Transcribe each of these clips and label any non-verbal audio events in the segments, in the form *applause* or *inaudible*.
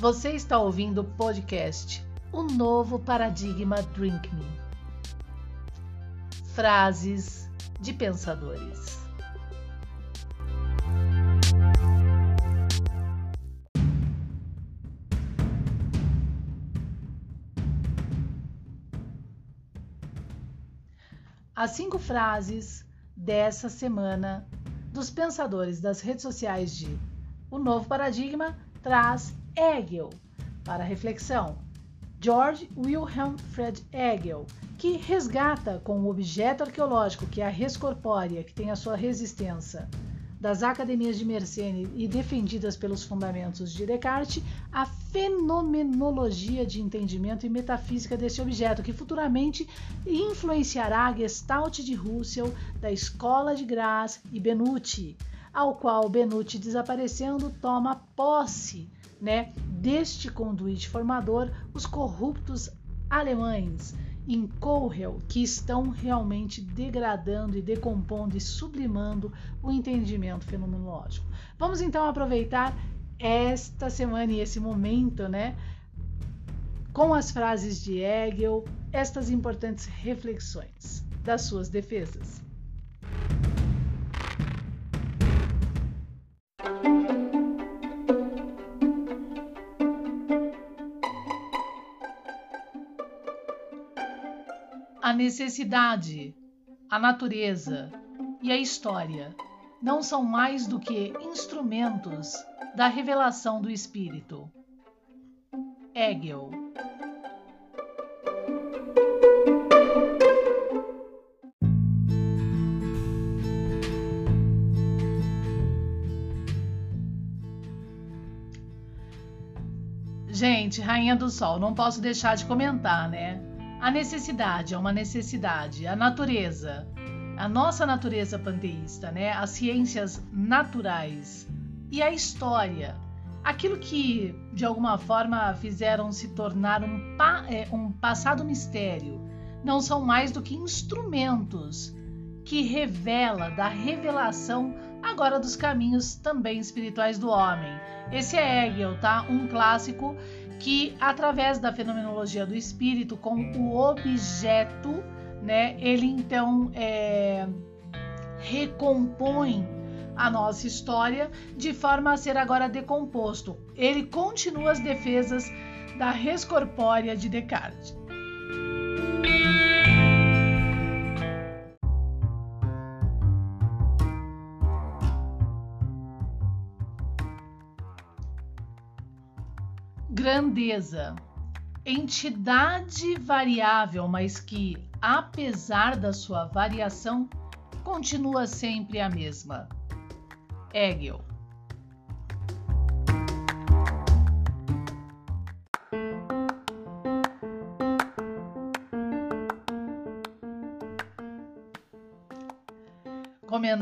Você está ouvindo o podcast O Novo Paradigma Drink Me. Frases de pensadores. As cinco frases dessa semana dos pensadores das redes sociais de O Novo Paradigma traz Hegel para reflexão. George Wilhelm Fred Hegel, que resgata com o objeto arqueológico que é a res corpórea, que tem a sua resistência, das academias de Mersenne e defendidas pelos fundamentos de Descartes, a fenomenologia de entendimento e metafísica desse objeto, que futuramente influenciará a Gestalt de Russell, da Escola de Graz e Benucci, ao qual Benucci, desaparecendo, toma posse né, deste conduíte formador, os corruptos alemães em Kohlel, que estão realmente degradando e decompondo e sublimando o entendimento fenomenológico. Vamos então aproveitar esta semana e esse momento, né, com as frases de Hegel, estas importantes reflexões das suas defesas. Necessidade, a natureza e a história não são mais do que instrumentos da revelação do espírito. Hegel Gente, Rainha do Sol, não posso deixar de comentar, né? A necessidade é uma necessidade, a natureza, a nossa natureza panteísta, né? As ciências naturais e a história, aquilo que de alguma forma fizeram se tornar um, pa é, um passado mistério, não são mais do que instrumentos que revela da revelação agora dos caminhos também espirituais do homem. Esse é Hegel, tá? Um clássico que através da fenomenologia do espírito com o objeto, né, ele então é, recompõe a nossa história de forma a ser agora decomposto. Ele continua as defesas da res corpórea de Descartes. Grandeza, entidade variável, mas que, apesar da sua variação, continua sempre a mesma. Hegel.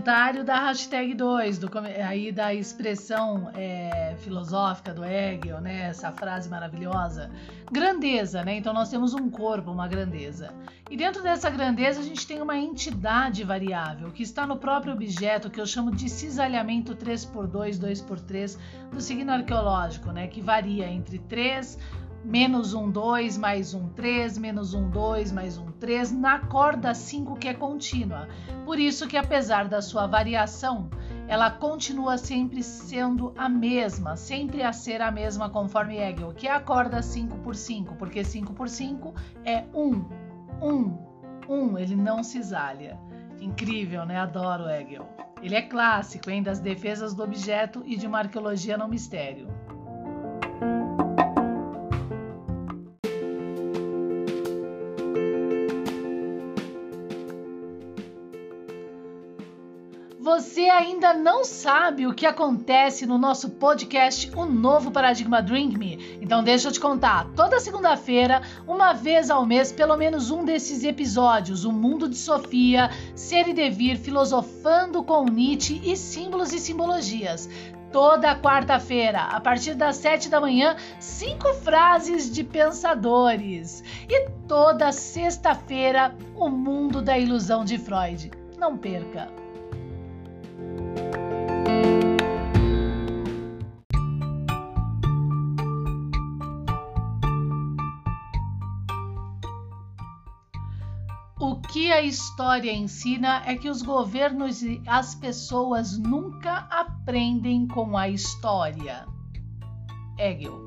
Comentário da hashtag 2, do, aí da expressão é, filosófica do Hegel, né? Essa frase maravilhosa. Grandeza, né? Então nós temos um corpo, uma grandeza. E dentro dessa grandeza a gente tem uma entidade variável que está no próprio objeto, que eu chamo de cisalhamento 3x2, 2x3 do signo arqueológico, né? Que varia entre 3 menos um 2 mais um 3, menos um 2 mais um 3, na corda 5 que é contínua. Por isso que apesar da sua variação, ela continua sempre sendo a mesma, sempre a ser a mesma conforme Hegel, que é a corda 5 por 5, porque 5 por 5 é 1, 1, 1, ele não cisalha. Incrível, né? Adoro Hegel. Ele é clássico, hein, das defesas do objeto e de uma arqueologia no mistério. Você ainda não sabe o que acontece no nosso podcast O Novo Paradigma Drink Me? Então deixa eu te contar. Toda segunda-feira, uma vez ao mês, pelo menos um desses episódios, O Mundo de Sofia, Ser e Devir, Filosofando com Nietzsche e Símbolos e Simbologias. Toda quarta-feira, a partir das sete da manhã, cinco frases de pensadores. E toda sexta-feira, o mundo da ilusão de Freud. Não perca! Que a história ensina é que os governos e as pessoas nunca aprendem com a história. Hegel.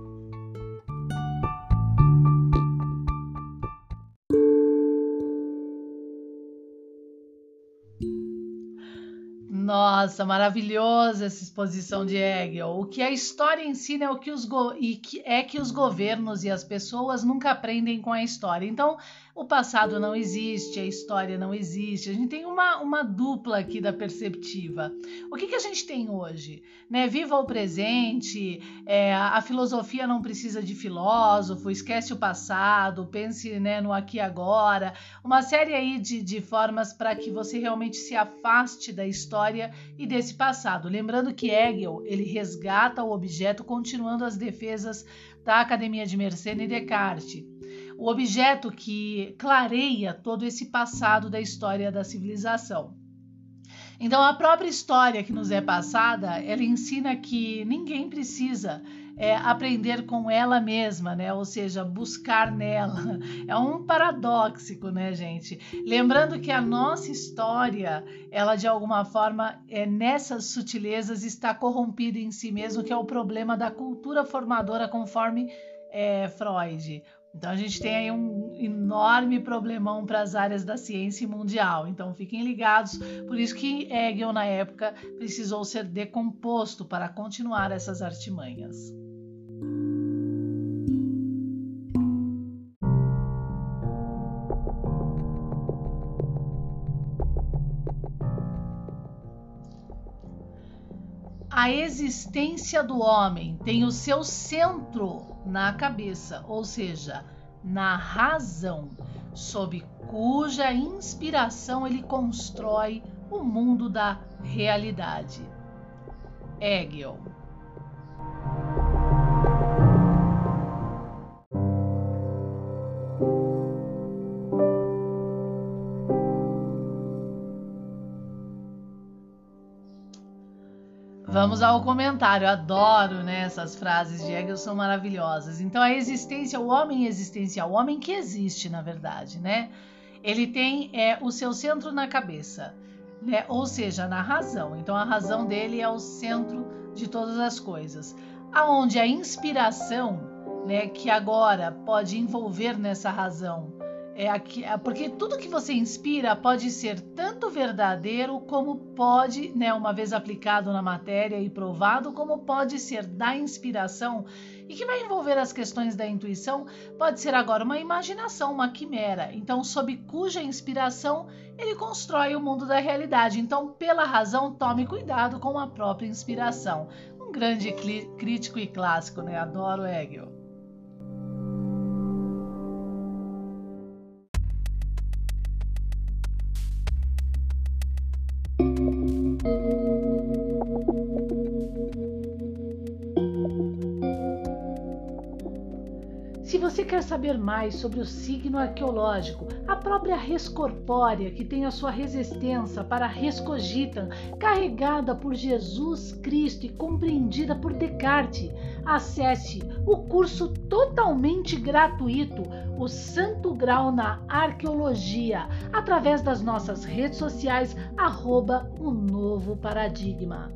Nossa, maravilhosa essa exposição de Hegel. O que a história ensina é o que os e que é que os governos e as pessoas nunca aprendem com a história. Então, o passado não existe, a história não existe. A gente tem uma, uma dupla aqui da perceptiva. O que, que a gente tem hoje? Né? Viva o presente, é, a filosofia não precisa de filósofo, esquece o passado, pense né, no aqui e agora. Uma série aí de, de formas para que você realmente se afaste da história e desse passado. Lembrando que Hegel ele resgata o objeto continuando as defesas da Academia de Mersenne e Descartes o objeto que clareia todo esse passado da história da civilização. Então, a própria história que nos é passada, ela ensina que ninguém precisa é, aprender com ela mesma, né? Ou seja, buscar nela. É um paradoxo, né, gente? Lembrando que a nossa história, ela de alguma forma, é, nessas sutilezas, está corrompida em si mesmo, que é o problema da cultura formadora, conforme é, Freud. Então a gente tem aí um enorme problemão para as áreas da ciência mundial. Então fiquem ligados, por isso que Hegel na época precisou ser decomposto para continuar essas artimanhas. A existência do homem tem o seu centro na cabeça, ou seja, na razão, sob cuja inspiração ele constrói o mundo da realidade. Hegel Vamos ao comentário. adoro né, essas frases de Hegel, são maravilhosas. Então, a existência, o homem existencial, o homem que existe, na verdade, né? Ele tem é, o seu centro na cabeça, né? ou seja, na razão. Então, a razão dele é o centro de todas as coisas. Aonde a inspiração, né, que agora pode envolver nessa razão, é aqui, é porque tudo que você inspira pode ser tanto verdadeiro como pode, né, uma vez aplicado na matéria e provado, como pode ser da inspiração e que vai envolver as questões da intuição, pode ser agora uma imaginação, uma quimera. Então, sob cuja inspiração ele constrói o mundo da realidade. Então, pela razão, tome cuidado com a própria inspiração. Um grande crítico e clássico, né? Adoro Hegel. Você quer saber mais sobre o signo arqueológico, a própria res corpórea que tem a sua resistência para cogitam, carregada por Jesus Cristo e compreendida por Descartes, acesse o curso totalmente gratuito, o Santo Grau na Arqueologia, através das nossas redes sociais, arroba o Novo Paradigma.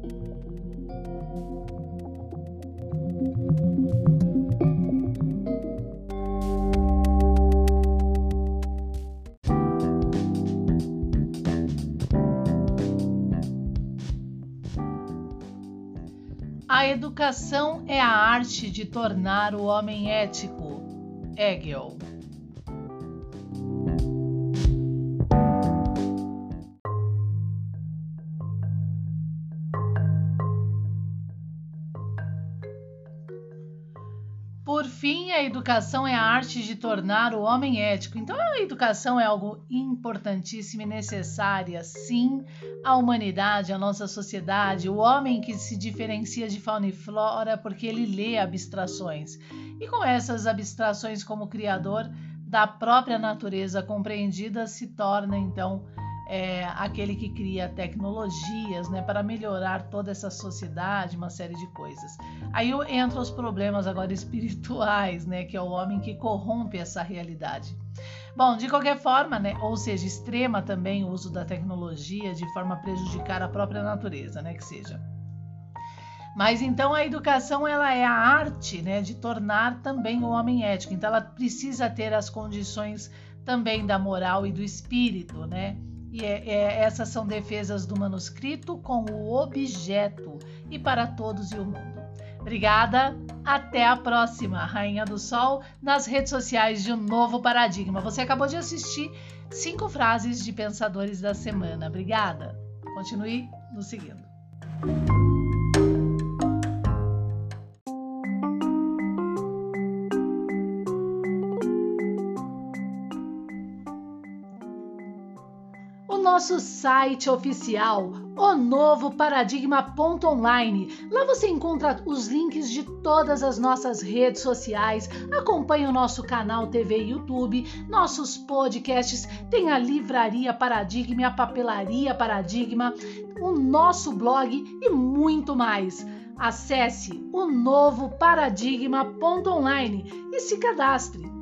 Educação é a arte de tornar o homem ético. Hegel. Fim, a educação é a arte de tornar o homem ético. Então, a educação é algo importantíssimo e necessária, sim, à humanidade, à nossa sociedade. O homem que se diferencia de fauna e flora porque ele lê abstrações. E com essas abstrações como criador da própria natureza compreendida, se torna então é, aquele que cria tecnologias né, para melhorar toda essa sociedade, uma série de coisas. Aí entram os problemas agora *laughs* espirituais, né, que é o homem que corrompe essa realidade. Bom, de qualquer forma, né, ou seja, extrema também o uso da tecnologia de forma a prejudicar a própria natureza, né, que seja. Mas então a educação ela é a arte, né, de tornar também o homem ético. Então ela precisa ter as condições também da moral e do espírito, né? E é, é, essas são defesas do manuscrito com o objeto e para todos e o mundo. Obrigada, até a próxima, Rainha do Sol, nas redes sociais de Um Novo Paradigma. Você acabou de assistir cinco frases de pensadores da semana. Obrigada. Continue nos seguindo. Nosso site oficial, o novo paradigma.online. Lá você encontra os links de todas as nossas redes sociais, acompanha o nosso canal TV e YouTube, nossos podcasts, tem a livraria Paradigma, a papelaria Paradigma, o nosso blog e muito mais. Acesse o novo paradigma.online e se cadastre.